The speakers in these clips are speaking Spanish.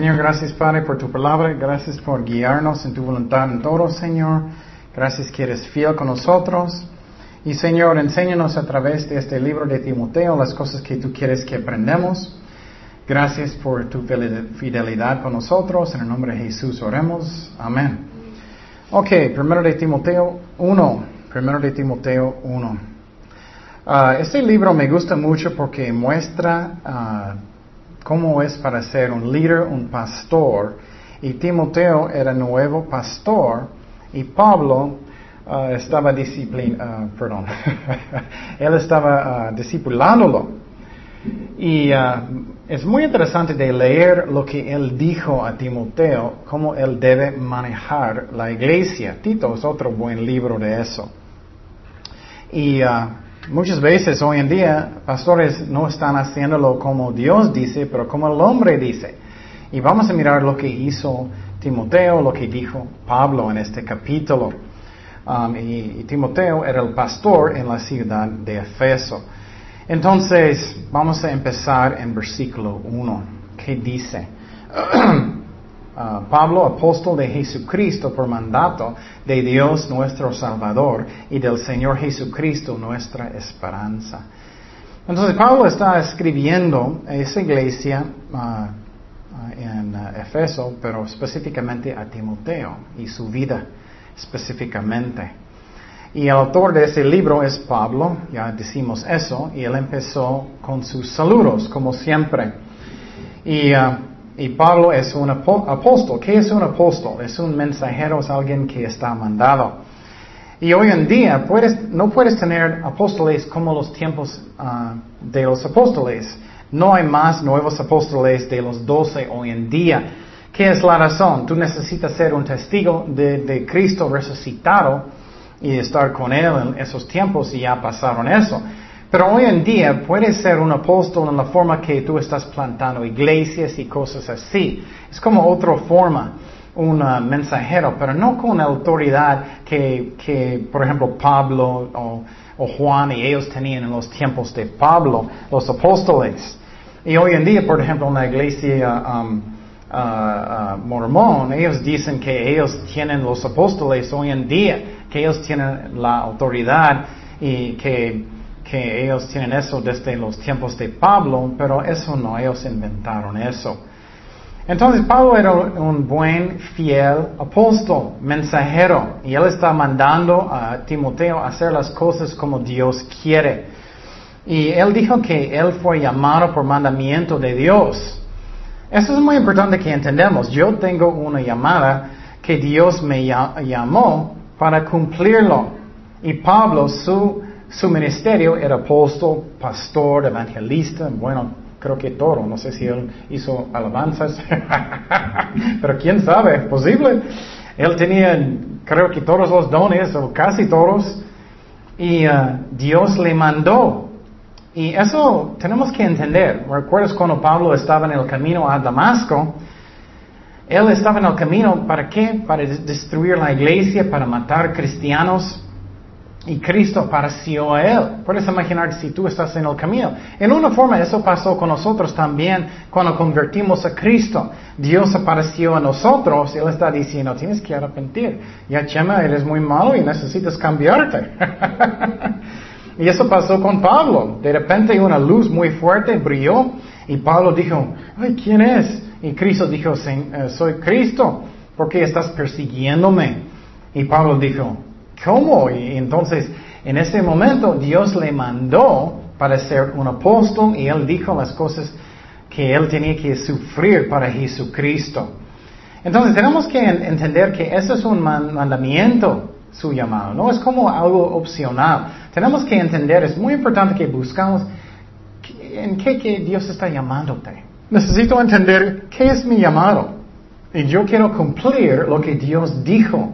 Señor, gracias Padre por tu palabra, gracias por guiarnos en tu voluntad en todo, Señor. Gracias que eres fiel con nosotros. Y Señor, enséñanos a través de este libro de Timoteo las cosas que tú quieres que aprendamos. Gracias por tu fidelidad con nosotros. En el nombre de Jesús oremos. Amén. Ok, primero de Timoteo 1. Primero de Timoteo 1. Ah, este libro me gusta mucho porque muestra uh, cómo es para ser un líder, un pastor. Y Timoteo era nuevo pastor y Pablo uh, estaba disciplin, uh, él estaba uh, discipulándolo. Y es muy interesante de leer lo que él dijo a Timoteo, cómo él debe manejar la iglesia. Tito es otro buen libro de eso. Y Muchas veces hoy en día pastores no están haciéndolo como Dios dice, pero como el hombre dice. Y vamos a mirar lo que hizo Timoteo, lo que dijo Pablo en este capítulo. Um, y, Timoteo era el pastor en la ciudad de Efeso. Entonces, vamos a empezar en versículo 1. ¿Qué dice? Uh, Pablo, apóstol de Jesucristo por mandato de Dios nuestro Salvador y del Señor Jesucristo nuestra esperanza. Entonces Pablo está escribiendo a esa iglesia uh, uh, en Efeso, pero específicamente a Timoteo y su vida específicamente. Y el autor de ese libro es Pablo, ya decimos eso, y él empezó con sus saludos, como siempre. Y y Pablo es un apóstol. ¿Qué es un apóstol? Es un mensajero, es alguien que está mandado. Y hoy en día no puedes tener apóstoles como los tiempos ah, de los apóstoles. No hay más nuevos apóstoles de los doce hoy en día. ¿Qué es la razón? Tú necesitas ser un testigo de, de Cristo resucitado y estar con Él en esos tiempos y ya pasaron eso. Pero hoy en día puedes ser un apóstol en la forma que tú estás plantando iglesias y cosas así. Es como otra forma, un uh, mensajero, pero no con la autoridad que, que por ejemplo, Pablo o, Juan y ellos tenían en los tiempos de Pablo, los apóstoles. Y hoy en día, por ejemplo, en la iglesia um, uh, uh, mormón, ellos dicen que ellos tienen los apóstoles hoy en día, que ellos tienen la autoridad y que que ellos tienen eso desde los tiempos de Pablo, pero eso no, ellos inventaron eso. Entonces Pablo era un buen, fiel apóstol, mensajero, y él está mandando a Timoteo a hacer las cosas como Dios quiere. Y él dijo que él fue llamado por mandamiento de Dios. Eso es muy importante que entendamos. Yo tengo una llamada que Dios me llamó para cumplirlo. Y Pablo, su su ministerio era apóstol, pastor, evangelista, bueno, creo que todo, no sé si él hizo alabanzas, pero quién sabe, posible. Él tenía, creo que todos los dones, o casi todos, y uh, Dios le mandó. Y eso tenemos que entender. ¿Recuerdas cuando Pablo estaba en el camino a Damasco? Él estaba en el camino, ¿para qué? Para destruir la iglesia, para matar cristianos. Y Cristo apareció a él. Puedes imaginar si tú estás en el camino. En una forma eso pasó con nosotros también cuando convertimos a Cristo. Dios apareció a nosotros Él está diciendo, tienes que arrepentir. Ya Chema, eres muy malo y necesitas cambiarte. y eso pasó con Pablo. De repente una luz muy fuerte brilló y Pablo dijo, ay, ¿quién es? Y Cristo dijo, eh, soy Cristo. ¿Por qué estás persiguiéndome? Y Pablo dijo, ¿Cómo? Y entonces, en ese momento, Dios le mandó para ser un apóstol y él dijo las cosas que él tenía que sufrir para Jesucristo. Entonces, tenemos que entender que eso es un mandamiento, su llamado, no es como algo opcional. Tenemos que entender, es muy importante que buscamos en qué que Dios está llamándote. Necesito entender qué es mi llamado. Y yo quiero cumplir lo que Dios dijo.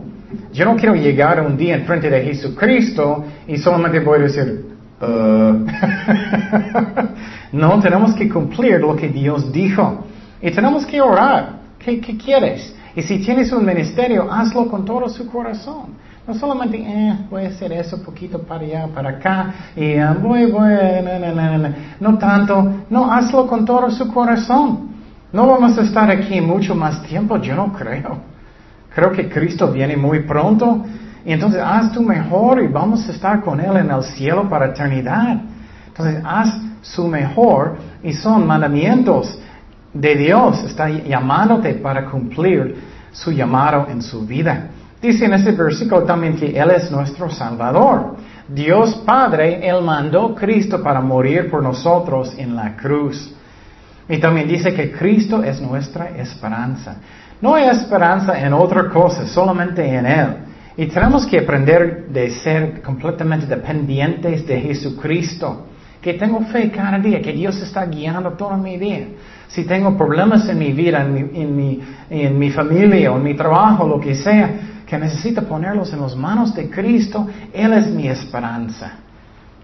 Yo no quiero llegar un día en frente de Jesucristo y solamente voy a decir, uh". no, tenemos que cumplir lo que Dios dijo. Y tenemos que orar. ¿Qué, quieres? Y si tienes un ministerio, hazlo con todo su corazón. No solamente, eh, voy a hacer eso poquito para allá, para acá, y uh, voy, voy, no, no, no, no tanto. No, hazlo con todo su corazón. No vamos a estar aquí mucho más tiempo, yo no creo. Creo que Cristo viene muy pronto y entonces haz tu mejor y vamos a estar con Él en el cielo para eternidad. Entonces haz su mejor y son mandamientos de Dios. Está llamándote para cumplir su llamado en su vida. Dice en este versículo también que Él es nuestro Salvador. Dios Padre, Él mandó a Cristo para morir por nosotros en la cruz. Y también dice que Cristo es nuestra esperanza. No hay esperanza en otra cosa, solamente en Él. Y tenemos que aprender de ser completamente dependientes de Jesucristo. Que tengo fe cada día, que Dios está guiando todo mi día. Si tengo problemas en mi vida, en mi, en mi, en mi familia en mi trabajo, lo que sea, que necesito ponerlos en las manos de Cristo, Él es mi esperanza.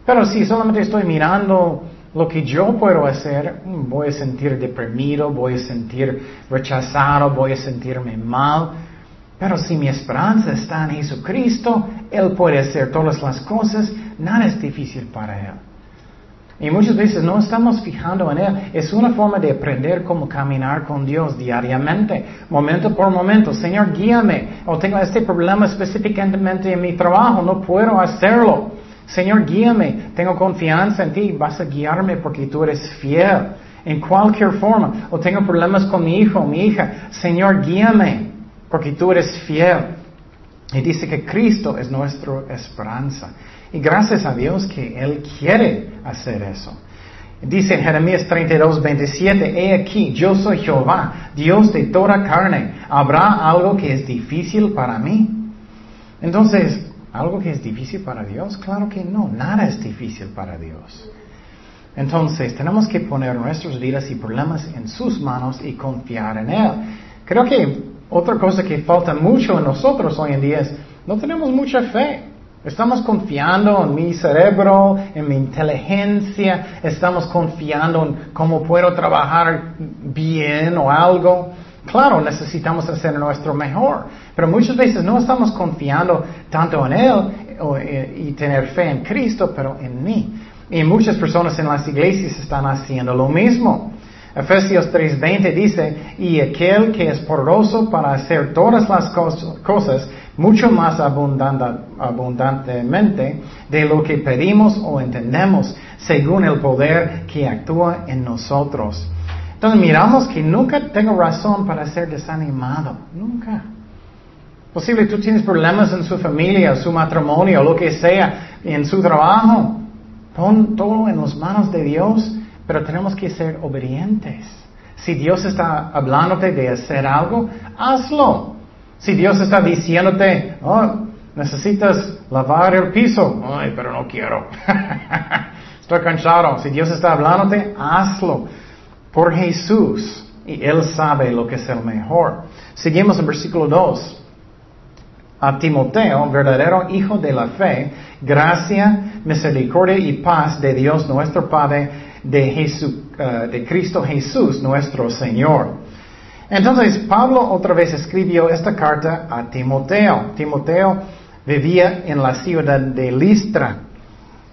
Pero si solamente estoy mirando lo que yo puedo hacer, mm, voy a sentir deprimido, voy a sentir rechazado, voy a sentirme mal. Pero si mi esperanza está en Jesucristo, Él puede hacer todas las cosas, nada es difícil para Él. Y muchas veces no estamos fijando en Él. Es una forma de aprender cómo caminar con Dios diariamente, momento por momento. Señor, guíame. O tengo este problema específicamente en mi trabajo, no puedo hacerlo. Señor, guíame, tengo confianza en ti, vas a guiarme porque tú eres fiel. En cualquier forma, o tengo problemas con mi hijo o mi hija, Señor, guíame, porque tú eres fiel. Y dice que Cristo es nuestra esperanza. Y gracias a Dios que Él quiere hacer eso. Dice en Jeremías 32, 27, He aquí, yo soy Jehová, Dios de toda carne. ¿Habrá algo que es difícil para mí? Entonces, ¿Algo que es difícil para Dios? Claro que no, nada es difícil para Dios. Entonces, tenemos que poner nuestras vidas y problemas en sus manos y confiar en Él. Creo que otra cosa que falta mucho en nosotros hoy en día es, no tenemos mucha fe. Estamos confiando en mi cerebro, en mi inteligencia, estamos confiando en cómo puedo trabajar bien o algo. Claro, necesitamos hacer nuestro mejor, pero muchas veces no estamos confiando tanto en Él eh, y tener fe en Cristo, pero en mí. Y muchas personas en las iglesias están haciendo lo mismo. Efesios 3:20 dice, y aquel que es poderoso para hacer todas las cosas mucho más abundantemente de lo que pedimos o entendemos, según el poder que actúa en nosotros. Entonces miramos que nunca tengo razón para ser desanimado, nunca. Posible tú tienes problemas en su familia, su matrimonio, lo que sea, en su trabajo. Pon todo en las manos de Dios, pero tenemos que ser obedientes. Si Dios está hablándote de hacer algo, hazlo. Si Dios está diciéndote, oh, necesitas lavar el piso, ay, pero no quiero. Estoy cansado. Si Dios está hablándote, hazlo por Jesús y Él sabe lo que es el mejor. Seguimos en versículo 2. A Timoteo, verdadero hijo de la fe, gracia, misericordia y paz de Dios nuestro Padre, de, uh, de Cristo Jesús nuestro Señor. Entonces Pablo otra vez escribió esta carta a Timoteo. Timoteo vivía en la ciudad de Listra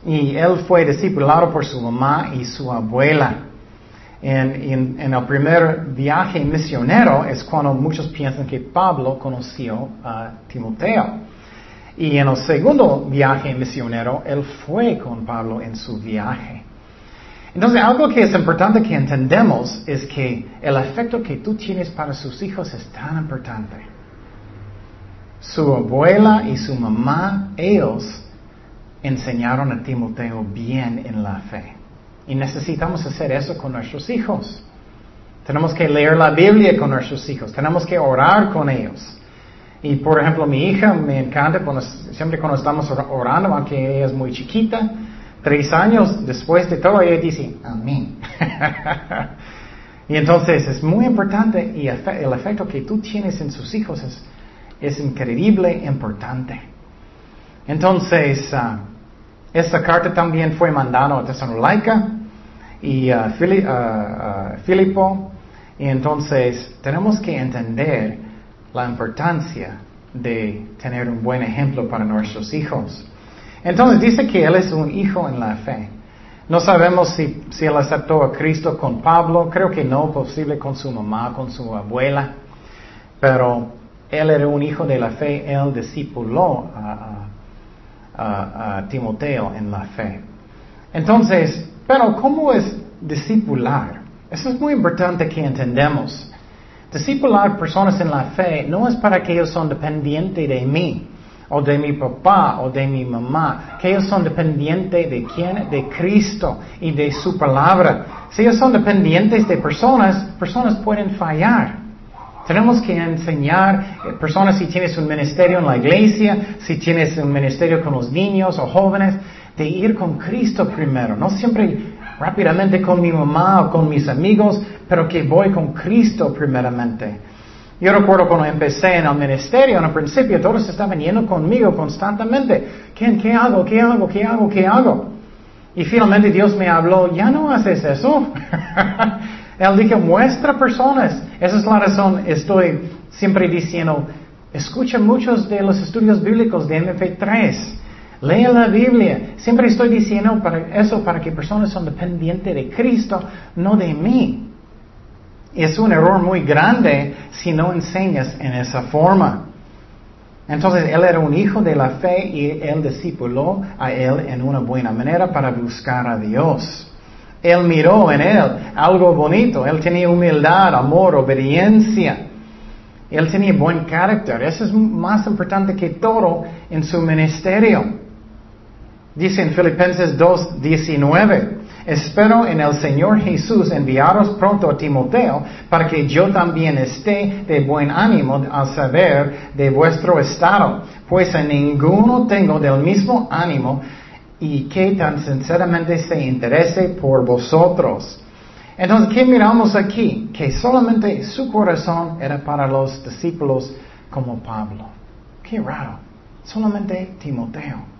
y él fue discipulado por su mamá y su abuela. En, el primer viaje misionero es cuando muchos piensan que Pablo conoció a Timoteo. Y en el segundo viaje misionero, él fue con Pablo en su viaje. Entonces, algo que es importante que entendemos es que el efecto que tú tienes para sus hijos es tan importante. Su abuela y su mamá, ellos enseñaron a Timoteo bien en la fe. Y necesitamos hacer eso con nuestros hijos. Tenemos que leer la Biblia con nuestros hijos. Tenemos que orar con ellos. Y por ejemplo, mi hija me encanta siempre cuando estamos orando, aunque ella es muy chiquita, tres años después de todo, ella dice, amén. y entonces es muy importante y el efecto que tú tienes en sus hijos es, es increíble, importante. Entonces, ah, esta carta también fue mandada a Tesalónica y uh, Filipo. Y entonces tenemos que entender la importancia de tener un buen ejemplo para nuestros hijos. Entonces dice que él es un hijo en la fe. No sabemos si, si él aceptó a Cristo con Pablo, creo que no, posible con su mamá, con su abuela, pero él era un hijo de la fe, él discipuló a, a Timoteo en la fe. Entonces, pero ¿cómo es discipular? Eso es muy importante que entendamos. Discipular personas en la fe no es para que ellos son dependientes de mí o de mi papá o de mi mamá, que ellos son dependientes de quién, de Cristo y de su palabra. Si ellos son dependientes de personas, personas pueden fallar. Tenemos que enseñar eh, personas si tienes un ministerio en la iglesia, si tienes un ministerio con los niños o jóvenes, de ir con Cristo primero, no siempre rápidamente con mi mamá o con mis amigos, pero que voy con Cristo primeramente. Yo recuerdo cuando empecé en el ministerio, en el principio todos estaban yendo conmigo constantemente. ¿Qué, ¿Qué hago? ¿Qué hago? ¿Qué hago? ¿Qué hago? Y finalmente Dios me habló, ya no haces eso. Él dijo, muestra personas. Esa es la razón, estoy siempre diciendo, escucha muchos de los estudios bíblicos de MP3. Lee la Biblia. Siempre estoy diciendo para eso para que personas son dependientes de Cristo, no de mí. Es un error muy grande si no enseñas en esa forma. Entonces él era un hijo de la fe y él discipuló a él en una buena manera para buscar a Dios. Él miró en él algo bonito. Él tenía humildad, amor, obediencia. Él tenía buen carácter. Eso es más importante que todo en su ministerio. Dice en Filipenses 2, 19. Espero en el Señor Jesús enviaros pronto a Timoteo para que yo también esté de buen ánimo al saber de vuestro estado, pues a ninguno tengo del mismo ánimo y que tan sinceramente se interese por vosotros. Entonces, ¿qué miramos aquí? Que solamente su corazón era para los discípulos como Pablo. Qué raro. Solamente Timoteo.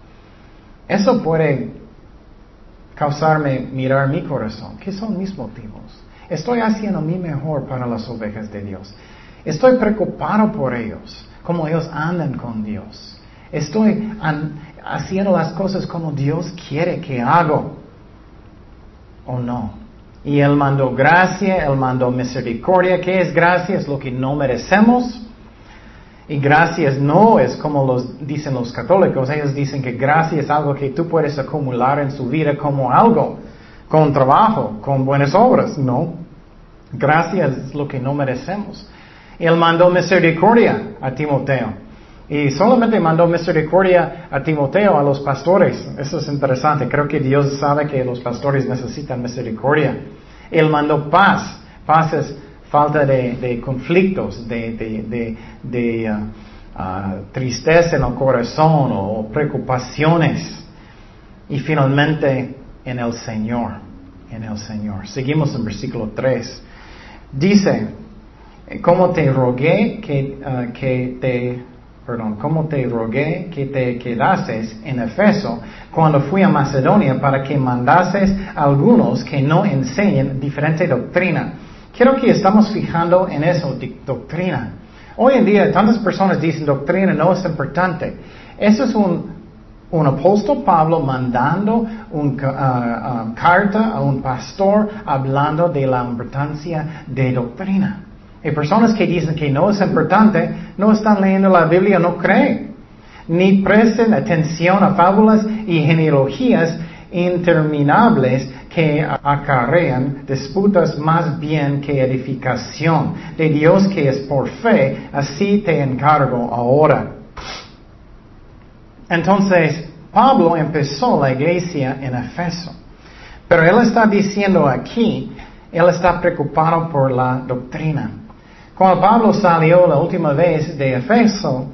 Eso puede causarme mirar mi corazón. ¿Qué son mis motivos? Estoy haciendo mi mejor para las ovejas de Dios. Estoy preocupado por ellos, como ellos andan con Dios. Estoy haciendo las cosas como Dios quiere que hago. ¿O no? Y Él mandó gracia, Él mandó misericordia. ¿Qué es gracia? Es lo que no merecemos. Y gracias no es como los dicen los católicos. Ellos dicen que gracia es algo que tú puedes acumular en su vida como algo, con trabajo, con buenas obras. No. Gracia es lo que no merecemos. Él mandó misericordia a Timoteo. Y solamente mandó misericordia a Timoteo, a los pastores. Eso es interesante. Creo que Dios sabe que los pastores necesitan misericordia. Él mandó paz. Paz es falta de, conflictos, de, uh, tristeza en el corazón o preocupaciones. Y finalmente en el Señor, en el Señor. Seguimos en versículo 3. Dice, como te rogué que, que te, perdón, como te rogué que te quedases en Efeso cuando fui a Macedonia para que mandases a algunos que no enseñen diferente doctrina Quiero que estamos fijando en eso, doctrina. Hoy en día tantas personas dicen doctrina no es importante. Eso es un, un apóstol Pablo mandando una uh, uh, carta a un pastor hablando de la importancia de doctrina. Hay personas que dicen que no es importante, no están leyendo la Biblia, no creen, ni prestan atención a fábulas y genealogías interminables que acarrean disputas más bien que edificación de Dios que es por fe, así te encargo ahora. Entonces, Pablo empezó la iglesia en Efeso, pero él está diciendo aquí, él está preocupado por la doctrina. Cuando Pablo salió la última vez de Efeso,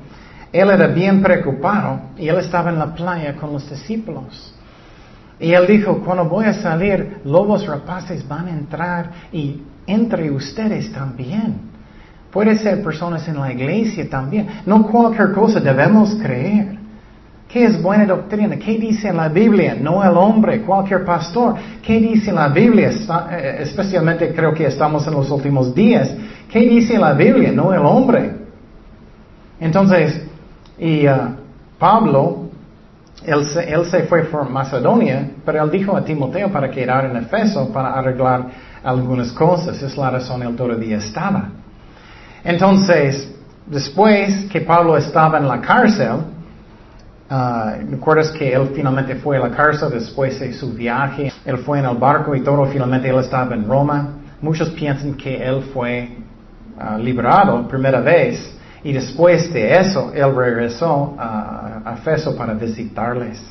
él era bien preocupado y él estaba en la playa con los discípulos. Y él dijo, cuando voy a salir, lobos rapaces van a entrar y entre ustedes también. Puede ser personas en la iglesia también. No cualquier cosa debemos creer. ¿Qué es buena doctrina? ¿Qué dice la Biblia? No el hombre, cualquier pastor. ¿Qué dice la Biblia? Eh, especialmente creo que estamos en los últimos días. ¿Qué dice la Biblia? No el hombre. Entonces, y uh, Pablo él se, fue por Macedonia, pero él dijo a Timoteo para quedar en Efeso para arreglar algunas cosas. Es la razón él todavía estaba. Entonces, después que Pablo estaba en la cárcel, uh, ¿recuerdas que él finalmente fue a la cárcel después de su viaje? Él fue en el barco y todo, finalmente él estaba en Roma. Muchos piensan que él fue uh, liberado primera vez y después de eso él regresó a, a Efeso para visitarles.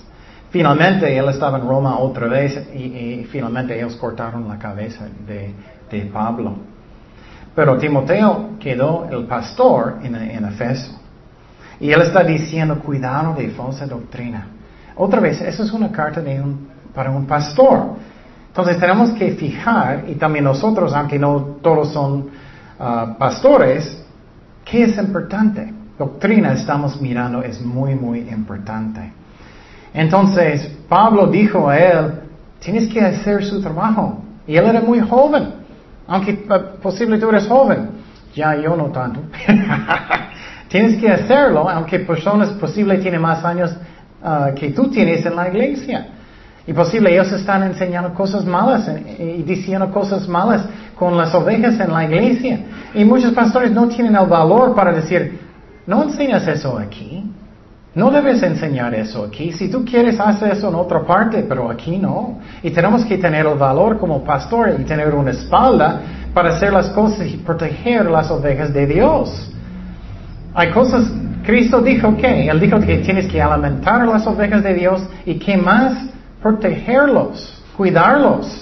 Finalmente él estaba en Roma otra vez y, finalmente ellos cortaron la cabeza de, de Pablo. Pero Timoteo quedó el pastor en, en Efeso. Y él está diciendo, cuidado de falsa doctrina. Otra vez, eso es una carta de un, para un pastor. Entonces tenemos que fijar, y también nosotros, aunque no todos son uh, pastores, ¿qué es importante? Doctrina estamos mirando es muy, muy importante. Entonces, Pablo dijo a él, tienes que hacer su trabajo. Y él era muy joven. Aunque eh, posible tú eres joven. Ya yo no tanto. tienes que hacerlo, aunque personas posible tienen más años ah, que tú tienes en la iglesia. Y posible ellos están enseñando cosas malas y diciendo cosas malas con las ovejas en la iglesia. Y muchos pastores no tienen el valor para decir, no enseñas eso aquí. No debes enseñar eso aquí. Si tú quieres, hacer eso en otra parte, pero aquí no. Y tenemos que tener el valor como pastor y tener una espalda para hacer las cosas y proteger las ovejas de Dios. Hay cosas, Cristo dijo que, Él dijo que tienes que alimentar las ovejas de Dios y que más, protegerlos, cuidarlos.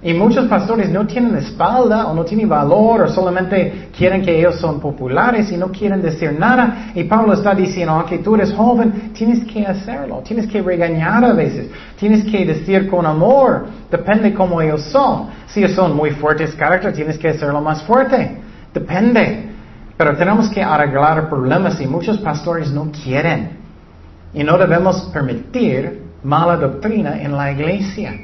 Y muchos pastores no tienen espalda o no tienen valor o solamente quieren que ellos son populares y no quieren decir nada. Y Pablo está diciendo, aunque tú eres joven, tienes que hacerlo, tienes que regañar a veces, tienes que decir con amor, depende cómo ellos son. Si ellos son muy fuertes carácter, tienes que hacerlo más fuerte, depende. Pero tenemos que arreglar problemas y muchos pastores no quieren. Y no debemos permitir mala doctrina en la iglesia.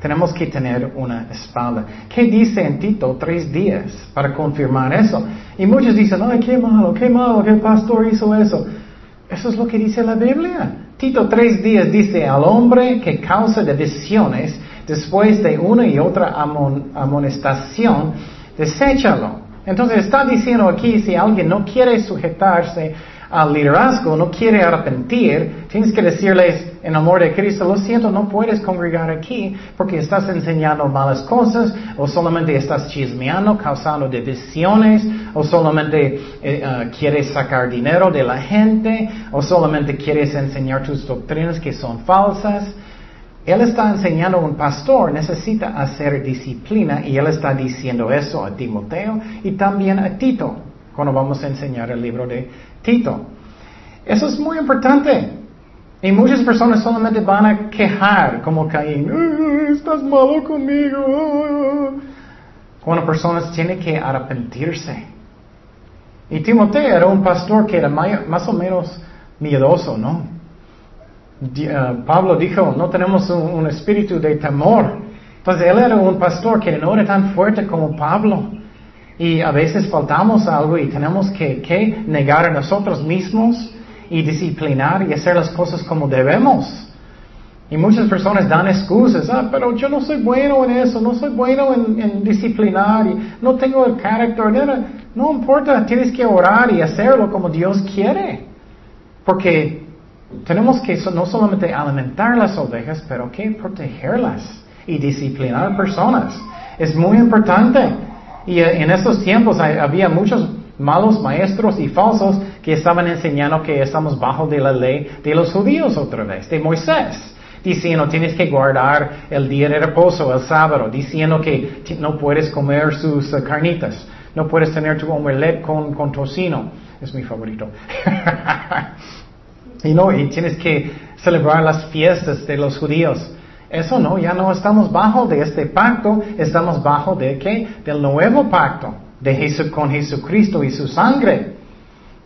Tenemos que tener una espalda. ¿Qué dice en Tito tres días para confirmar eso? Y muchos dicen, ay, qué malo, qué malo, qué pastor hizo eso. Eso es lo que dice la Biblia. Tito tres días dice, al hombre que causa de decisiones, después de una y otra amonestación, deséchalo. Entonces está diciendo aquí, si alguien no quiere sujetarse al liderazgo, no quiere arrepentir, tienes que decirles en amor de Cristo, lo siento, no puedes congregar aquí porque estás enseñando malas cosas o solamente estás chismeando, causando divisiones o solamente eh, ah, quieres sacar dinero de la gente o solamente quieres enseñar tus doctrinas que son falsas. Él está enseñando a un pastor, necesita hacer disciplina y él está diciendo eso a Timoteo y también a Tito cuando vamos a enseñar el libro de Eso es muy importante. Y muchas personas solamente van a quejar como Caín, estás malo conmigo. Cuando personas tienen que arrepentirse. Y Timoteo era un pastor que era más o menos miedoso, ¿no? Uh, Pablo dijo, no tenemos un, espíritu de temor. Entonces él era un pastor que no era tan fuerte como Pablo. Y a veces faltamos algo y tenemos que, negar a nosotros mismos y disciplinar y hacer las cosas como debemos. Y muchas personas dan excusas, ah, pero yo no soy bueno en eso, no soy bueno en, disciplinar, y no tengo el carácter. No importa, tienes que orar y hacerlo como Dios quiere. Porque tenemos que no solamente alimentar las ovejas, pero que protegerlas y disciplinar personas. Es muy importante. Y en esos tiempos había muchos malos maestros y falsos que estaban enseñando que estamos bajo de la ley de los judíos otra vez, de Moisés. Diciendo tienes que guardar el día de reposo, el sábado, diciendo que no puedes comer sus eh, carnitas, no puedes tener tu omelette con, con tocino, es mi favorito. y no, y tienes que celebrar las fiestas de los judíos. Eso no, ya no estamos bajo de este pacto, estamos bajo de qué? Del nuevo pacto, de con Jesucristo y su sangre.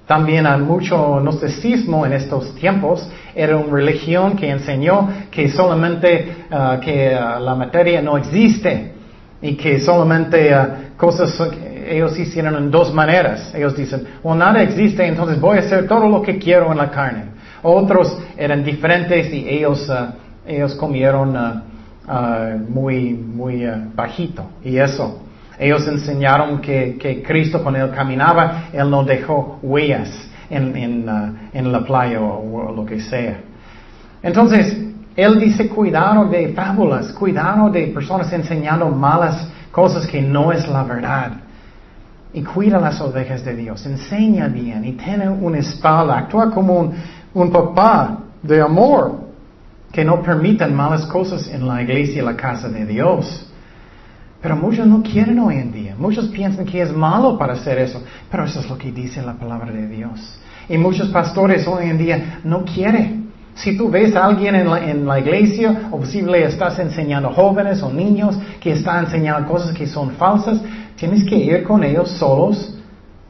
También hay mucho gnosticismo en estos tiempos. Era una religión que enseñó que solamente uh, que uh, la materia no existe y que solamente uh, cosas ellos hicieron en dos maneras. Ellos dicen, o nada existe, entonces voy a hacer todo lo que quiero en la carne. Otros eran diferentes y ellos, ellos comieron uh, uh, muy, muy bajito. Y eso. Ellos enseñaron que, que, Cristo cuando Él caminaba, Él no dejó huellas en, en, en la playa o, o lo que sea. Entonces, Él dice cuidado de fábulas, cuidado de personas enseñando malas cosas que no es la verdad. Y cuida las ovejas de Dios, enseña bien y tiene una espalda, actúa como un, un papá de amor que no permitan malas cosas en la iglesia y la casa de Dios. Pero muchos no quieren hoy en día. Muchos piensan que es malo para hacer eso. Pero eso es lo que dice la palabra de Dios. Y muchos pastores hoy en día no quieren. Si tú ves a alguien en la, iglesia, o posible estás enseñando jóvenes o niños que están enseñando cosas que son falsas, tienes que ir con ellos solos,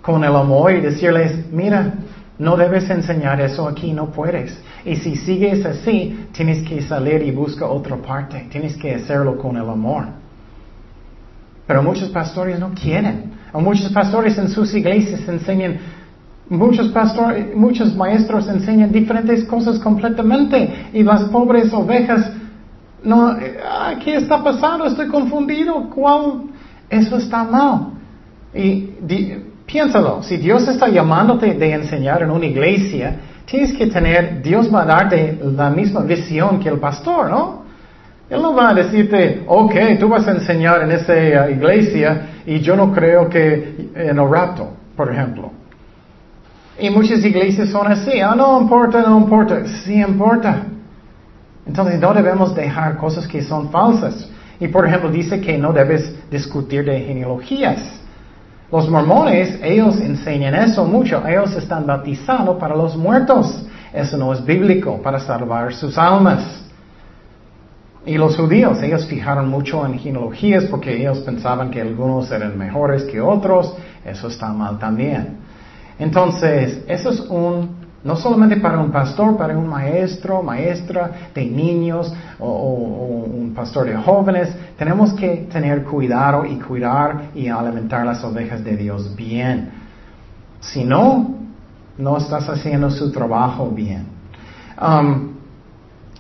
con el amor y decirles, mira, no debes enseñar eso aquí, no puedes. Y si sigues así, tienes que salir y buscar otra parte. Tienes que hacerlo con el amor. Pero muchos pastores no quieren. O muchos pastores en sus iglesias enseñan, muchos pastores, muchos maestros enseñan diferentes cosas completamente. Y las pobres ovejas, no, ¿qué está pasando? Estoy confundido. ¿Cuál? Eso está mal. Y Piénsalo, si Dios está llamándote de enseñar en una iglesia, tienes que tener, Dios va a darte la misma visión que el pastor, ¿no? Él no va a decirte, ok, tú vas a enseñar en esa uh, iglesia y yo no creo que en el rapto, por ejemplo. Y muchas iglesias son así, ah, no importa, no importa, sí importa. Entonces no debemos dejar cosas que son falsas. Y por ejemplo dice que no debes discutir de genealogías. Los mormones, ellos enseñan eso mucho. Ellos están bautizando para los muertos. Eso no es bíblico, para salvar sus almas. Y los judíos, ellos fijaron mucho en genealogías porque ellos pensaban que algunos eran mejores que otros. Eso está mal también. Entonces, eso es un no solamente para un pastor, para un maestro, maestra de niños o, un pastor de jóvenes. Tenemos que tener cuidado y cuidar y alimentar las ovejas de Dios bien. Si no, no estás haciendo su trabajo bien. Um,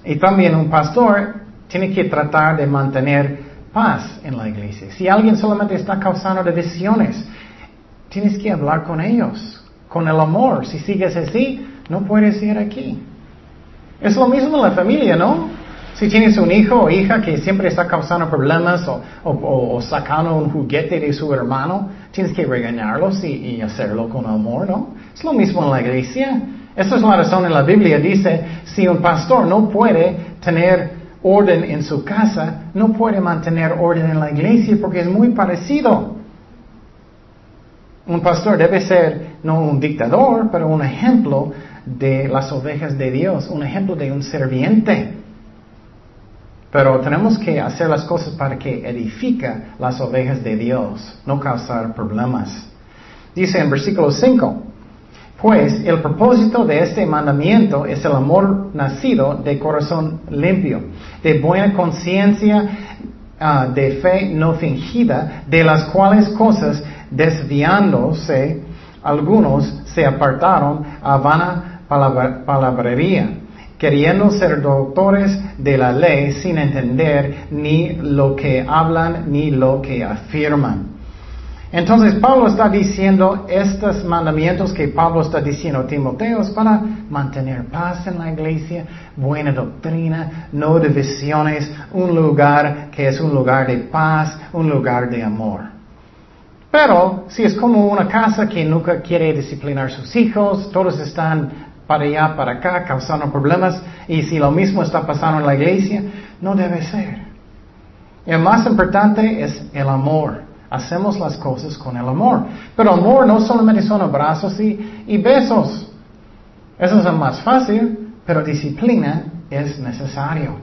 y también un pastor tiene que tratar de mantener paz en la iglesia. Si alguien solamente está causando divisiones, tienes que hablar con ellos, con el amor. Si sigues así, no puedes ir aquí. Es lo mismo en la familia, ¿no? Si tienes un hijo o hija que siempre está causando problemas o, sacando un juguete de su hermano, tienes que regañarlos y, hacerlo con amor, ¿no? Es lo mismo en la iglesia. Esa es la razón en la Biblia. Dice, si un pastor no puede tener orden en su casa, no puede mantener orden en la iglesia porque es muy parecido. Un pastor debe ser no un dictador, pero un ejemplo de las ovejas de Dios, un ejemplo de un serviente. Pero tenemos que hacer las cosas para que edifica las ovejas de Dios, no causar problemas. Dice en versículo 5, pues el propósito de este mandamiento es el amor nacido de corazón limpio, de buena conciencia, ah, de fe no fingida, de las cuales cosas desviándose algunos se apartaron a vana palabrería, queriendo ser doctores de la ley sin entender ni lo que hablan ni lo que afirman. Entonces Pablo está diciendo estos mandamientos que Pablo está diciendo a Timoteo para mantener paz en la iglesia, buena doctrina, no divisiones, un lugar que es un lugar de paz, un lugar de amor. Pero si es como una casa que nunca quiere disciplinar a sus hijos, todos están para allá, para acá, causando problemas. Y si lo mismo está pasando en la iglesia, no debe ser. El más importante es el amor. Hacemos las cosas con el amor. Pero amor no solamente son abrazos y, y besos. Eso es el más fácil, pero disciplina es necesario.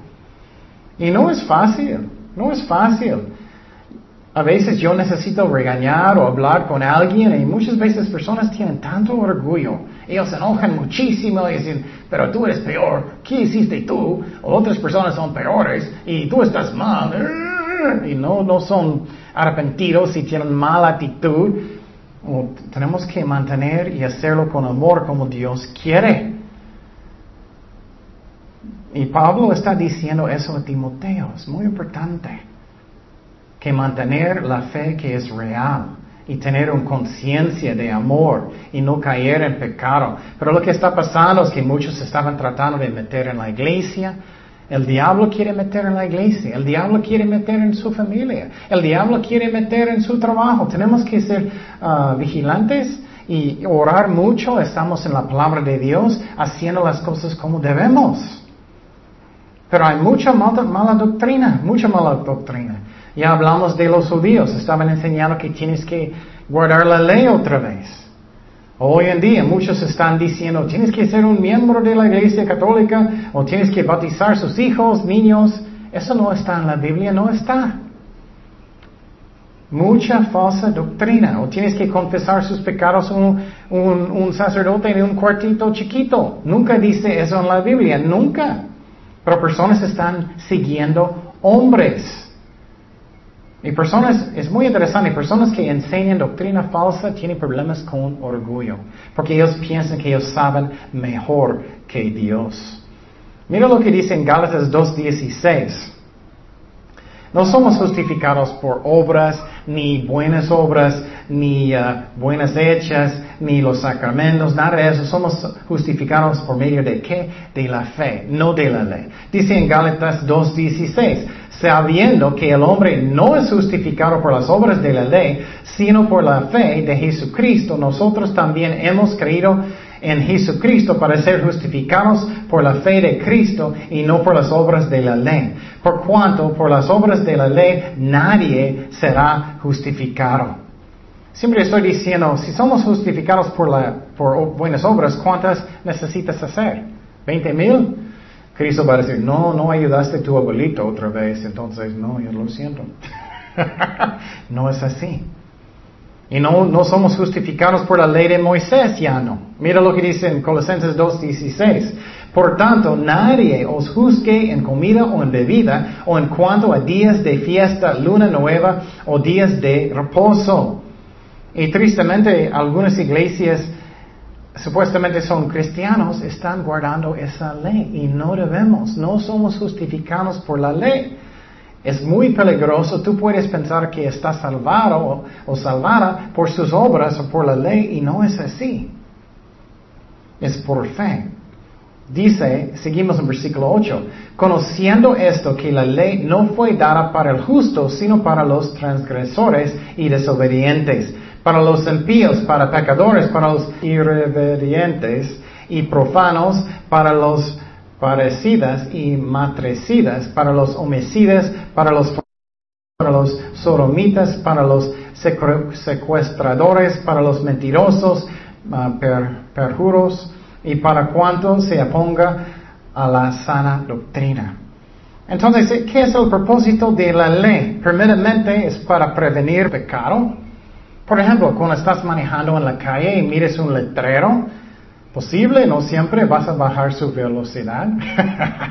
Y no es fácil, no es fácil. A veces yo necesito regañar o hablar con alguien y muchas veces personas tienen tanto orgullo ellos se enojan muchísimo y dicen, pero tú eres peor, ¿qué hiciste tú? O otras personas son peores y tú estás mal. Y no, no son arrepentidos y tienen mala actitud. tenemos que mantener y hacerlo con amor como Dios quiere. Y Pablo está diciendo eso a Timoteo. Es muy importante que mantener la fe que es real y tener una conciencia de amor y no caer en pecado. Pero lo que está pasando es que muchos estaban tratando de meter en la iglesia. El diablo quiere meter en la iglesia, el diablo quiere meter en su familia, el diablo quiere meter en su trabajo. Tenemos que ser ah, vigilantes y orar mucho. Estamos en la palabra de Dios haciendo las cosas como debemos. Pero hay mucha mala doctrina, mucha mala doctrina. Ya hablamos de los judíos, estaban enseñando que tienes que guardar la ley otra vez. Hoy en día muchos están diciendo, tienes que ser un miembro de la iglesia católica o tienes que bautizar sus hijos, niños. Eso no está en la Biblia, no está. Mucha falsa doctrina. O tienes que confesar sus pecados un, un, un sacerdote en un cuartito chiquito. Nunca dice eso en la Biblia, nunca. Pero personas están siguiendo hombres. Y personas, es muy interesante, personas que enseñan doctrina falsa tienen problemas con orgullo, porque ellos piensan que ellos saben mejor que Dios. Mira lo que dice en Gálatas 2.16. No somos justificados por obras, ni buenas obras, ni uh, buenas hechas, ni los sacramentos, nada de eso. Somos justificados por medio de qué? De la fe, no de la ley. Dice en Gálatas 2.16, sabiendo que el hombre no es justificado por las obras de la ley, sino por la fe de Jesucristo, nosotros también hemos creído en Jesucristo para ser justificados por la fe de Cristo y no por las obras de la ley. Por cuanto por las obras de la ley nadie será justificado. Siempre estoy diciendo, si somos justificados por, la, buenas obras, ¿cuántas necesitas hacer? ¿20 mil? Cristo va a decir, no, no ayudaste a tu abuelito otra vez, entonces no, yo lo siento. no es así. Y no, no somos justificados por la ley de Moisés, ya no. Mira lo que dice en Colosenses 2.16. Por tanto, nadie os juzgue en comida o en bebida, o en cuanto a días de fiesta, luna nueva o días de reposo. Y tristemente, algunas iglesias supuestamente son cristianos están guardando esa ley y no debemos, no somos justificados por la ley. Es muy peligroso. Tú puedes pensar que estás salvado o, salvada por sus obras o por la ley y no es así. Es por fe. Dice, seguimos en versículo 8, conociendo esto que la ley no fue dada para el justo, sino para los transgresores y desobedientes, para los impíos, para pecadores, para los irreverentes y profanos, para los parecidas y matricidas, para los homicidas, para los, para los sodomitas, para los secuestradores, para los mentirosos, ah, perjuros, y para cuanto se oponga a la sana doctrina. Entonces, ¿qué es el propósito de la ley? Primeramente es para prevenir pecado. Por ejemplo, cuando estás manejando en la calle y mires un letrero, Posible, no siempre vas a bajar su velocidad.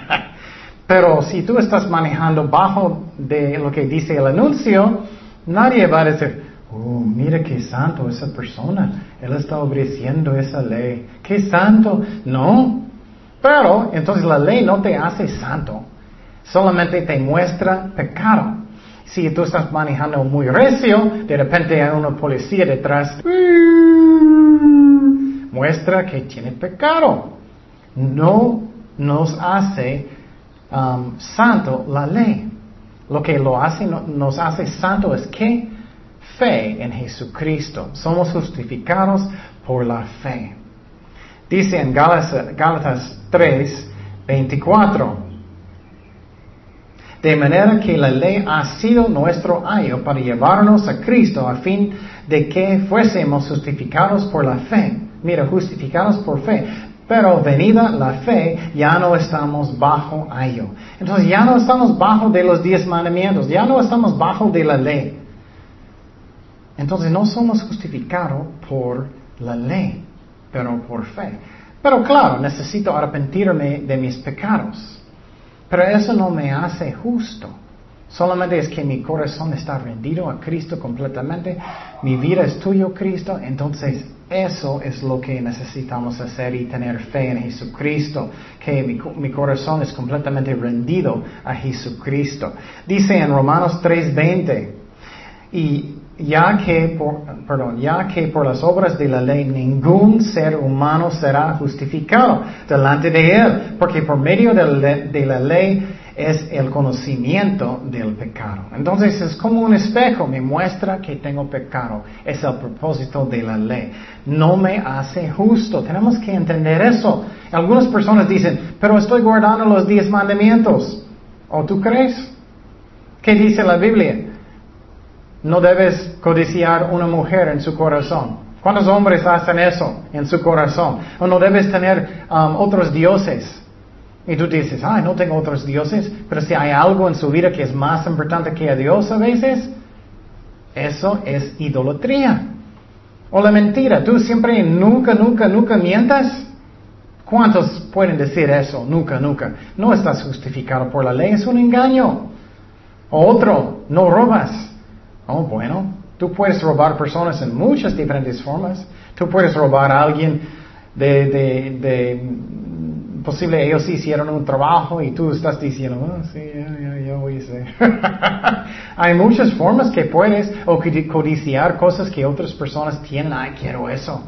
Pero si tú estás manejando bajo de lo que dice el anuncio, nadie va a decir, oh, mira qué santo esa persona, él está obedeciendo esa ley. ¡Qué santo! No. Pero entonces la ley no te hace santo, solamente te muestra pecado. Si tú estás manejando muy recio, de repente hay una policía detrás muestra que tiene pecado. No nos hace um, santo la ley. Lo que lo hace, nos hace santo es que fe en Jesucristo. Somos justificados por la fe. Dice en Gálatas, Gálatas 3, 24. De manera que la ley ha sido nuestro ayo para llevarnos a Cristo a fin de que fuésemos justificados por la fe. Mira, justificados por fe. Pero venida la fe, ya no estamos bajo ello. Entonces ya no estamos bajo de los diez mandamientos, ya no estamos bajo de la ley. Entonces no somos justificados por la ley, pero por fe. Pero claro, necesito arrepentirme de mis pecados. Pero eso no me hace justo. Solamente es que mi corazón está rendido a Cristo completamente. Mi vida es tuyo, Cristo. Entonces, eso es lo que necesitamos hacer y tener fe en Jesucristo. Que mi, corazón es completamente rendido a Jesucristo. Dice en Romanos 3:20. Y ya que por, perdón, ya que por las obras de la ley ningún ser humano será justificado delante de él, porque por medio de la, ley es el conocimiento del pecado. Entonces es como un espejo, me muestra que tengo pecado. Es el propósito de la ley. No me hace justo. Tenemos que entender eso. Algunas personas dicen, pero estoy guardando los diez mandamientos. ¿O tú crees? ¿Qué dice la Biblia? No debes codiciar una mujer en su corazón. ¿Cuántos hombres hacen eso en su corazón? O no debes tener um, otros dioses. Y tú dices, ay, no tengo otros dioses, pero si hay algo en su vida que es más importante que a Dios a veces, eso es idolatría. O la mentira, tú siempre nunca, nunca, nunca mientas. ¿Cuántos pueden decir eso? Nunca, nunca. No estás justificado por la ley, es un engaño. otro, no robas. Oh, bueno, tú puedes robar personas en muchas diferentes formas. Tú puedes robar a alguien de, de, de posible ellos hicieron un trabajo y tú estás diciendo, oh, sí, yo hice. Hay muchas formas que puedes o codiciar cosas que otras personas tienen. Ay, quiero eso.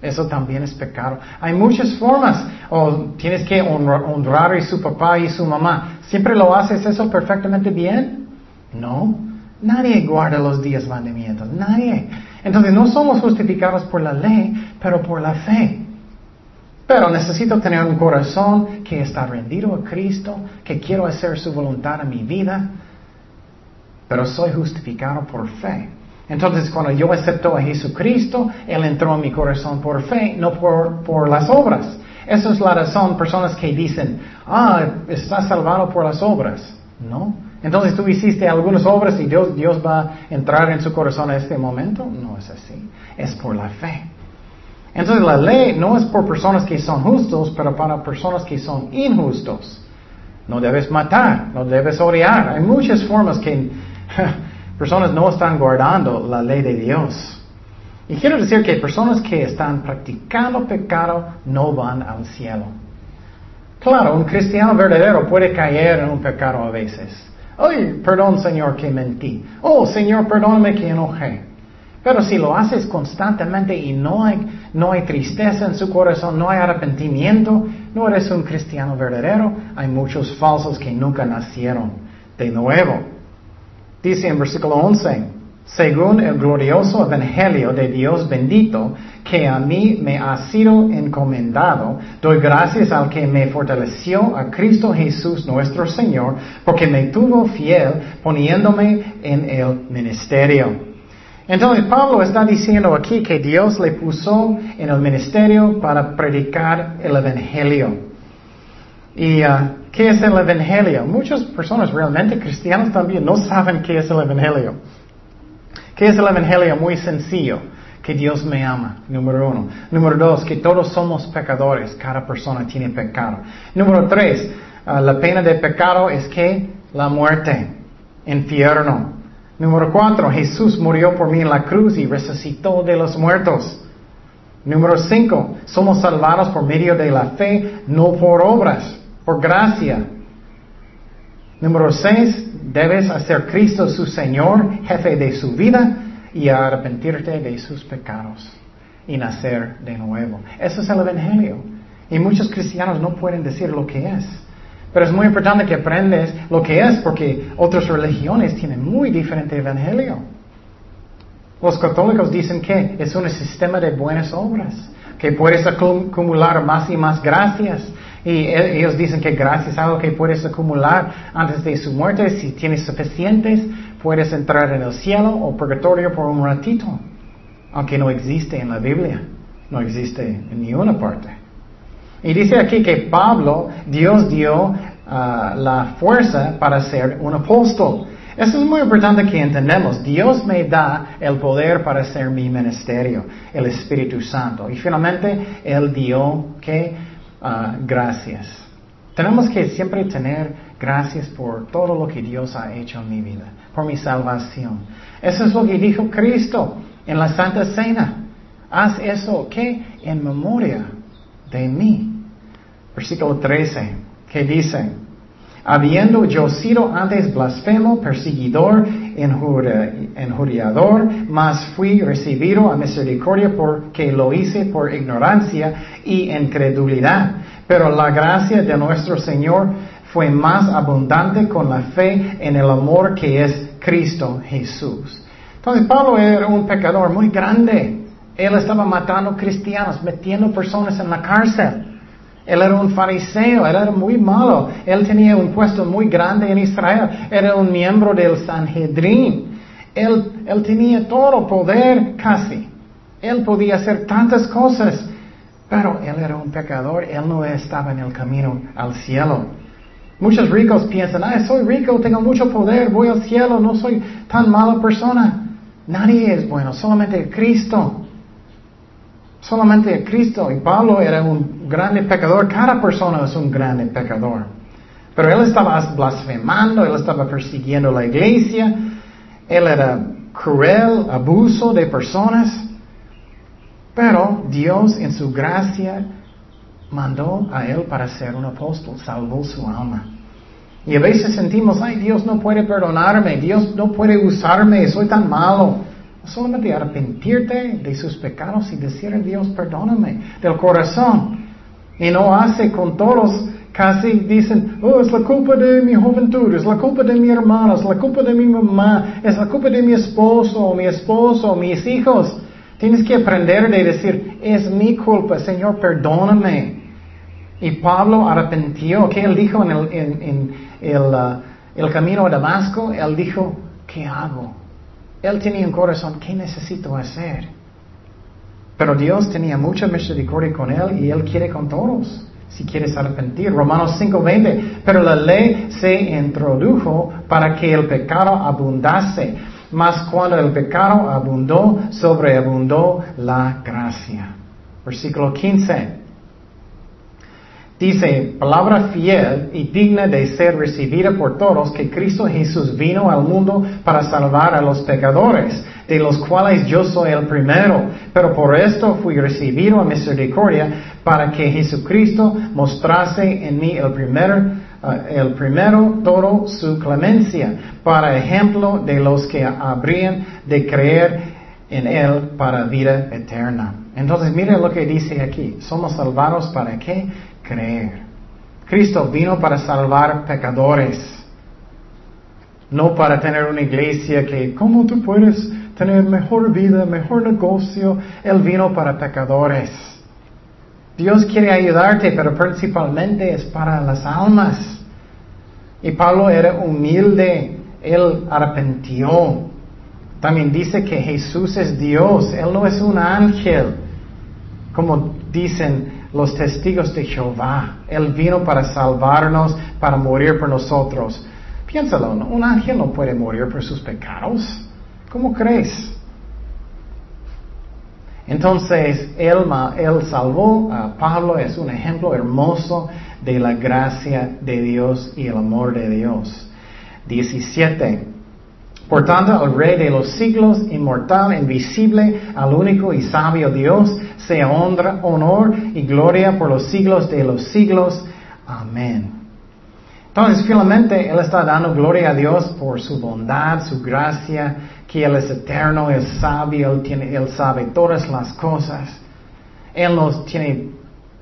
Eso también es pecado. Hay muchas formas. O tienes que honrar, honrar a su papá y su mamá. ¿Siempre lo haces eso perfectamente bien? No. Nadie guarda los diez mandamientos, nadie. Entonces no somos justificados por la ley, pero por la fe. Pero necesito tener un corazón que está rendido a Cristo, que quiero hacer su voluntad en mi vida, pero soy justificado por fe. Entonces cuando yo acepto a Jesucristo, Él entró en mi corazón por fe, no por, por las obras. Esa es la razón, personas que dicen, ah, está salvado por las obras. No, entonces tú hiciste algunas obras y Dios, Dios va a entrar en su corazón en este momento. No es así. Es por la fe. Entonces la ley no es por personas que son justos, pero para personas que son injustos. No debes matar, no debes odiar. Hay muchas formas que personas no están guardando la ley de Dios. Y quiero decir que personas que están practicando pecado no van al cielo. Claro, un cristiano verdadero puede caer en un pecado a veces. Ay, perdón Señor que mentí. Oh Señor, perdóname que enojé. Pero si lo haces constantemente y no hay, no hay tristeza en su corazón, no hay arrepentimiento, no eres un cristiano verdadero. Hay muchos falsos que nunca nacieron de nuevo. Dice en versículo 11, según el glorioso evangelio de Dios bendito, que a mí me ha sido encomendado, doy gracias al que me fortaleció a Cristo Jesús nuestro Señor, porque me tuvo fiel poniéndome en el ministerio. Entonces Pablo está diciendo aquí que Dios le puso en el ministerio para predicar el Evangelio. ¿Y uh, qué es el Evangelio? Muchas personas realmente cristianos también no saben qué es el Evangelio. ¿Qué es el Evangelio? Muy sencillo. Que Dios me ama, número uno. Número dos, que todos somos pecadores. Cada persona tiene pecado. Número tres, ah, la pena de pecado es que la muerte, infierno. Número cuatro, Jesús murió por mí en la cruz y resucitó de los muertos. Número cinco, somos salvados por medio de la fe, no por obras, por gracia. Número seis, debes hacer Cristo su Señor, jefe de su vida y arrepentirte de sus pecados y nacer de nuevo. Eso es el Evangelio. Y muchos cristianos no pueden decir lo que es. Pero es muy importante que aprendes lo que es porque otras religiones tienen muy diferente Evangelio. Los católicos dicen que es un sistema de buenas obras, que puedes acumular más y más gracias, y ellos dicen que gracias a algo que puedes acumular antes de su muerte, si tienes suficientes, puedes entrar en el cielo o purgatorio por un ratito. Aunque no existe en la Biblia. No existe en ninguna parte. Y dice aquí que Pablo, Dios dio ah, la fuerza para ser un apóstol. Eso es muy importante que entendamos. Dios me da el poder para hacer mi ministerio, el Espíritu Santo. Y finalmente, Él dio que Ah, gracias. Tenemos que siempre tener gracias por todo lo que Dios ha hecho en mi vida, por mi salvación. Eso es lo que dijo Cristo en la Santa Cena. Haz eso, ¿qué? En memoria de mí. Versículo 13, que dice, habiendo yo sido antes blasfemo, perseguidor, injuriador, mas fui recibido a misericordia porque lo hice por ignorancia y incredulidad. Pero la gracia de nuestro Señor fue más abundante con la fe en el amor que es Cristo Jesús. Entonces Pablo era un pecador muy grande. Él estaba matando cristianos, metiendo personas en la cárcel. Él era un fariseo, él era muy malo. Él tenía un puesto muy grande en Israel. Era un miembro del Sanhedrin. Él, él tenía todo poder casi. Él podía hacer tantas cosas. Pero él era un pecador. Él no estaba en el camino al cielo. Muchos ricos piensan, ay, soy rico, tengo mucho poder, voy al cielo, no soy tan mala persona. Nadie es bueno, solamente Cristo. Solamente Cristo. Y Pablo era un grande pecador. Cada persona es un grande pecador. Pero él estaba blasfemando, él estaba persiguiendo la iglesia. Él era cruel, abuso de personas. Pero Dios en su gracia mandó a él para ser un apóstol, salvó su alma. Y a veces sentimos, ay, Dios no puede perdonarme, Dios no puede usarme, soy tan malo. Solamente arrepentirte de sus pecados y decir a Dios, perdóname, del corazón. Y no hace con todos, casi dicen, oh, es la culpa de mi juventud, es la culpa de mi hermano, es la culpa de mi mamá, es la culpa de mi esposo, mi esposo, mis hijos. Tienes que aprender de decir, es mi culpa, Señor, perdóname. Y Pablo arrepintió, ¿qué él dijo en el, el, uh, el camino a Damasco? Él dijo, ¿qué hago? Él tenía un corazón, ¿qué necesito hacer? Pero Dios tenía mucha misericordia con él y él quiere con todos. Si quieres arrepentir, Romanos 5:20, pero la ley se introdujo para que el pecado abundase mas cuando el pecado abundó, sobreabundó la gracia. Versículo 15. Dice, palabra fiel y digna de ser recibida por todos, que Cristo Jesús vino al mundo para salvar a los pecadores, de los cuales yo soy el primero. Pero por esto fui recibido a misericordia, para que Jesucristo mostrase en mí el Ah, el primero todo su clemencia, para ejemplo de los que habrían de creer en Él para vida eterna. Entonces, miren lo que dice aquí. Somos salvados para qué? Creer. Cristo vino para salvar pecadores. No para tener una iglesia que, ¿cómo tú puedes tener mejor vida, mejor negocio? Él vino para pecadores. Dios quiere ayudarte, pero principalmente es para las almas. Y Pablo era humilde, él arrepintió. También dice que Jesús es Dios, Él no es un ángel, como dicen los testigos de Jehová. Él vino para salvarnos, para morir por nosotros. Piénsalo, un ángel no puede morir por sus pecados. ¿Cómo crees? Entonces, él, él salvó a Pablo, es un ejemplo hermoso de la gracia de Dios y el amor de Dios. 17. Por tanto, al Rey de los siglos, inmortal, invisible, al único y sabio Dios, sea honra, honor y gloria por los siglos de los siglos. Amén. Entonces, finalmente, Él está dando gloria a Dios por su bondad, su gracia, que Él es eterno, es sabio, Él, tiene, él sabe todas las cosas. Él no tiene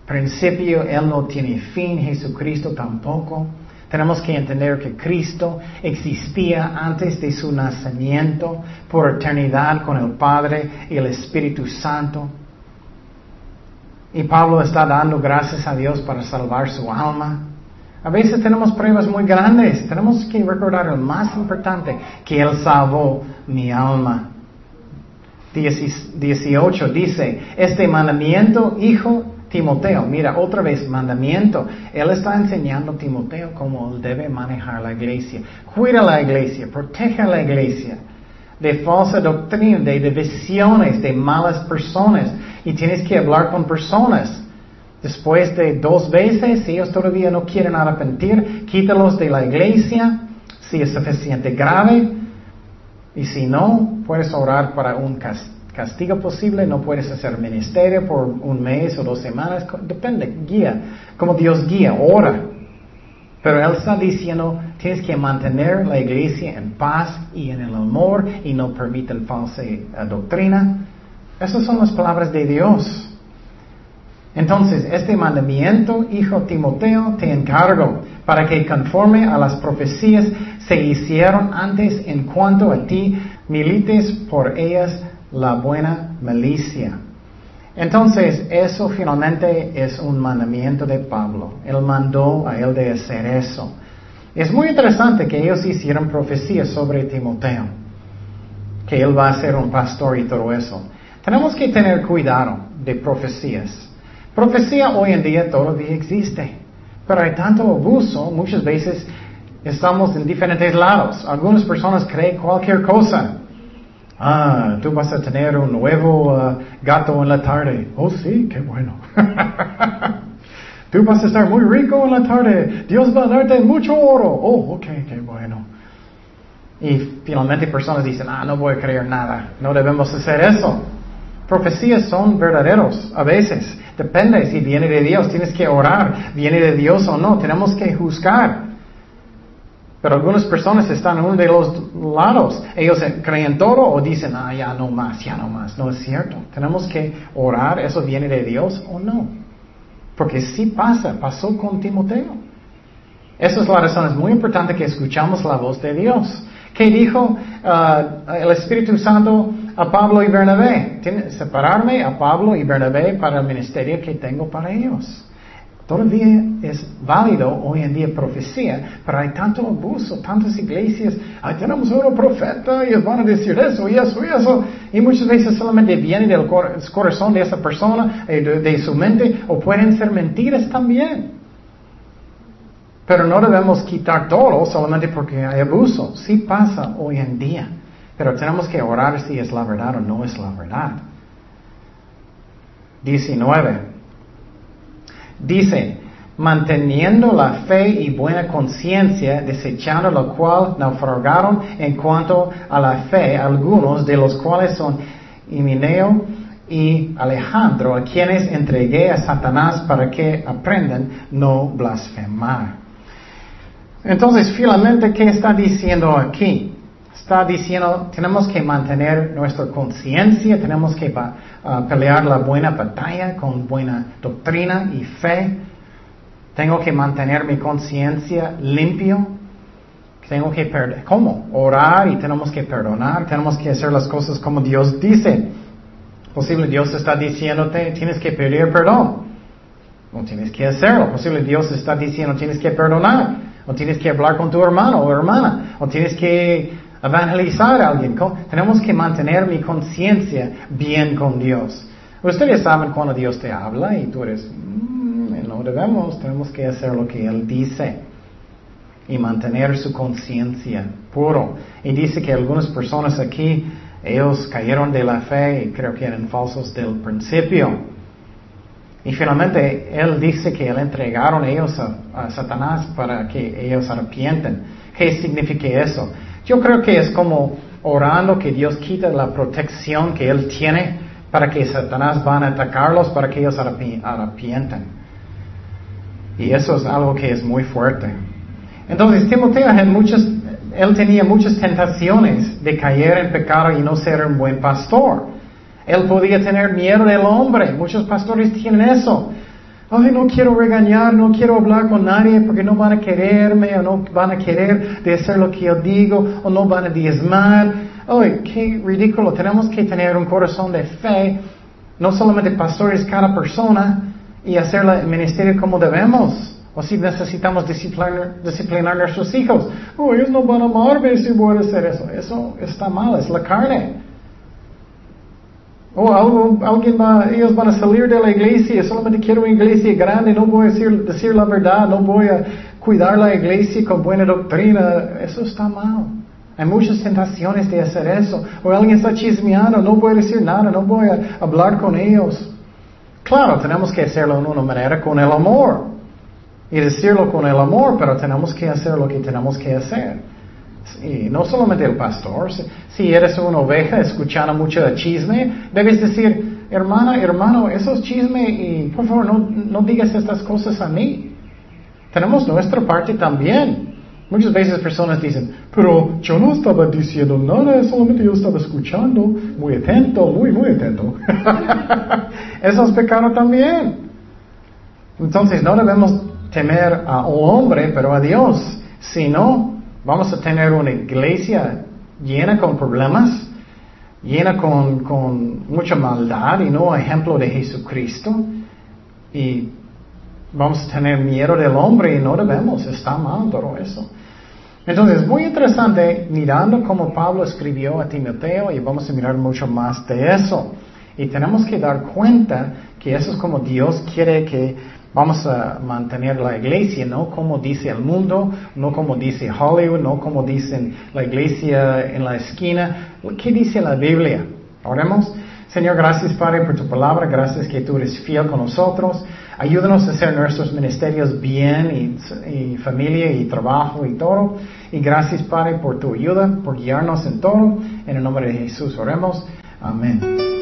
principio, Él no tiene fin, Jesucristo tampoco. Tenemos que entender que Cristo existía antes de su nacimiento por eternidad con el Padre y el Espíritu Santo. Y Pablo está dando gracias a Dios para salvar su alma. A veces tenemos pruebas muy grandes. Tenemos que recordar lo más importante, que Él salvó mi alma. 18 dice, este mandamiento, hijo Timoteo, mira, otra vez, mandamiento. Él está enseñando a Timoteo cómo debe manejar la iglesia. Cuida la iglesia, protege la iglesia de falsa doctrina, de divisiones, de malas personas. Y tienes que hablar con personas. Después de dos veces, si ellos todavía no quieren arrepentir, quítalos de la iglesia, si es suficiente grave. Y si no, puedes orar para un castigo posible, no puedes hacer ministerio por un mes o dos semanas, depende, guía, como Dios guía, ora. Pero Él está diciendo, tienes que mantener la iglesia en paz y en el amor y no permiten falsa eh, doctrina. Esas son las palabras de Dios. Entonces, este mandamiento, hijo Timoteo, te encargo para que conforme a las profecías se hicieron antes en cuanto a ti, milites por ellas la buena milicia. Entonces, eso finalmente es un mandamiento de Pablo. Él mandó a él de hacer eso. Es muy interesante que ellos hicieron profecías sobre Timoteo, que él va a ser un pastor y todo eso. Tenemos que tener cuidado de profecías. Profecía hoy en día todavía existe, pero hay tanto abuso, muchas veces estamos en diferentes lados. Algunas personas creen cualquier cosa. Ah, tú vas a tener un nuevo uh, gato en la tarde. Oh, sí, qué bueno. tú vas a estar muy rico en la tarde. Dios va a darte mucho oro. Oh, ok, qué bueno. Y finalmente personas dicen, ah, no voy a creer nada. No debemos hacer eso. Profecías son verdaderos a veces. Depende si viene de Dios, tienes que orar, viene de Dios o no, tenemos que juzgar. Pero algunas personas están en uno de los lados. Ellos creen todo o dicen, ah, ya no más, ya no más. No es cierto. Tenemos que orar, ¿eso viene de Dios o no? Porque sí pasa, pasó con Timoteo. Esa es la razón, es muy importante que escuchamos la voz de Dios. ¿Qué dijo uh, el Espíritu Santo a Pablo y Bernabé? separarme a Pablo y Bernabé para el ministerio que tengo para ellos. Todavía es válido hoy en día profecía, pero hay tanto abuso, tantas iglesias, Ay, tenemos un profeta y van a decir eso y eso y eso, y muchas veces solamente viene del corazón de esa persona, eh, de su mente, o pueden ser mentiras también. Pero no debemos quitar todo solamente porque hay abuso. Sí pasa hoy en día. Pero tenemos que orar si es la verdad o no es la verdad. 19. Dice, manteniendo la fe y buena conciencia, desechando lo cual naufragaron en cuanto a la fe algunos de los cuales son Himineo y Alejandro, a quienes entregué a Satanás para que aprendan no blasfemar. Entonces, finalmente, ¿qué está diciendo aquí? Está diciendo, tenemos que mantener nuestra conciencia, tenemos que uh, pelear la buena batalla con buena doctrina y fe. Tengo que mantener mi conciencia limpio. Tengo que perder. ¿Cómo? Orar y tenemos que perdonar. Tenemos que hacer las cosas como Dios dice. Posible Dios está diciéndote, tienes que pedir perdón. No tienes que hacerlo. Posible Dios está diciendo, tienes que perdonar o tienes que hablar con tu hermano o hermana, o tienes que evangelizar a alguien. Tenemos que mantener mi conciencia bien con Dios. Ustedes saben cuando Dios te habla y tú eres, mm, no debemos, tenemos que hacer lo que Él dice y mantener su conciencia puro. Y dice que algunas personas aquí, ellos cayeron de la fe y creo que eran falsos del principio. Y finalmente Él dice que Él entregaron ellos a, Satanás para que ellos arrepienten. ¿Qué significa eso? Yo creo que es como orando que Dios quita la protección que Él tiene para que Satanás van a atacarlos para que ellos arrepienten. Y eso es algo que es muy fuerte. Entonces Timoteo muchas, él tenía muchas tentaciones de caer en pecado y no ser un buen pastor. Él podía tener miedo del hombre. Muchos pastores tienen eso. Ay, no quiero regañar, no quiero hablar con nadie porque no van a quererme o no van a querer de hacer lo que yo digo o no van a diezmar. Ay, qué ridículo. Tenemos que tener un corazón de fe, no solamente pastores cada persona y hacer el ministerio como debemos. O si necesitamos disciplinar, disciplinar a nuestros hijos. Oh, ellos no van a amarme si voy a hacer eso. Eso está mal, es la carne. O oh, alguien va, ellos van a salir de la iglesia, solamente quiero una iglesia grande, no voy a decir, decir la verdad, a cuidar la iglesia con buena doctrina. Eso está mal. Hay muchas tentaciones de hacer eso. O alguien está chismeando, no voy a nada, no voy a con ellos. Claro, tenemos que hacerlo de una manera con el amor. Decirlo con el amor, pero tenemos que hacer lo que tenemos que hacer. Y no solamente el pastor. Si eres una oveja escuchando mucho chisme, debes decir, hermana, hermano, esos chismes y por favor no, no digas estas cosas a mí. Tenemos nuestra parte también. Muchas veces personas dicen, pero yo no estaba diciendo nada, solamente yo estaba escuchando, muy atento, muy, muy atento. Eso es pecado también. Entonces no debemos temer a un hombre, pero a Dios. Si no, vamos a tener una iglesia llena con problemas, llena con, con mucha maldad y no ejemplo de Jesucristo. Y vamos a tener miedo del hombre y no debemos, está mal todo eso. Entonces, es muy interesante mirando cómo Pablo escribió a Timoteo y vamos a mirar mucho más de eso. Y tenemos que dar cuenta que eso es como Dios quiere que vamos a mantener la iglesia, no como dice el mundo, no como dice Hollywood, no como dicen la iglesia en la esquina. ¿Qué dice la Biblia? Oremos. Señor, gracias Padre por tu palabra, gracias que tú eres fiel con nosotros. Ayúdanos a hacer nuestros ministerios bien y, familia y trabajo y todo. Y gracias Padre por tu ayuda, por guiarnos en todo. En el nombre de Jesús oremos. Amén.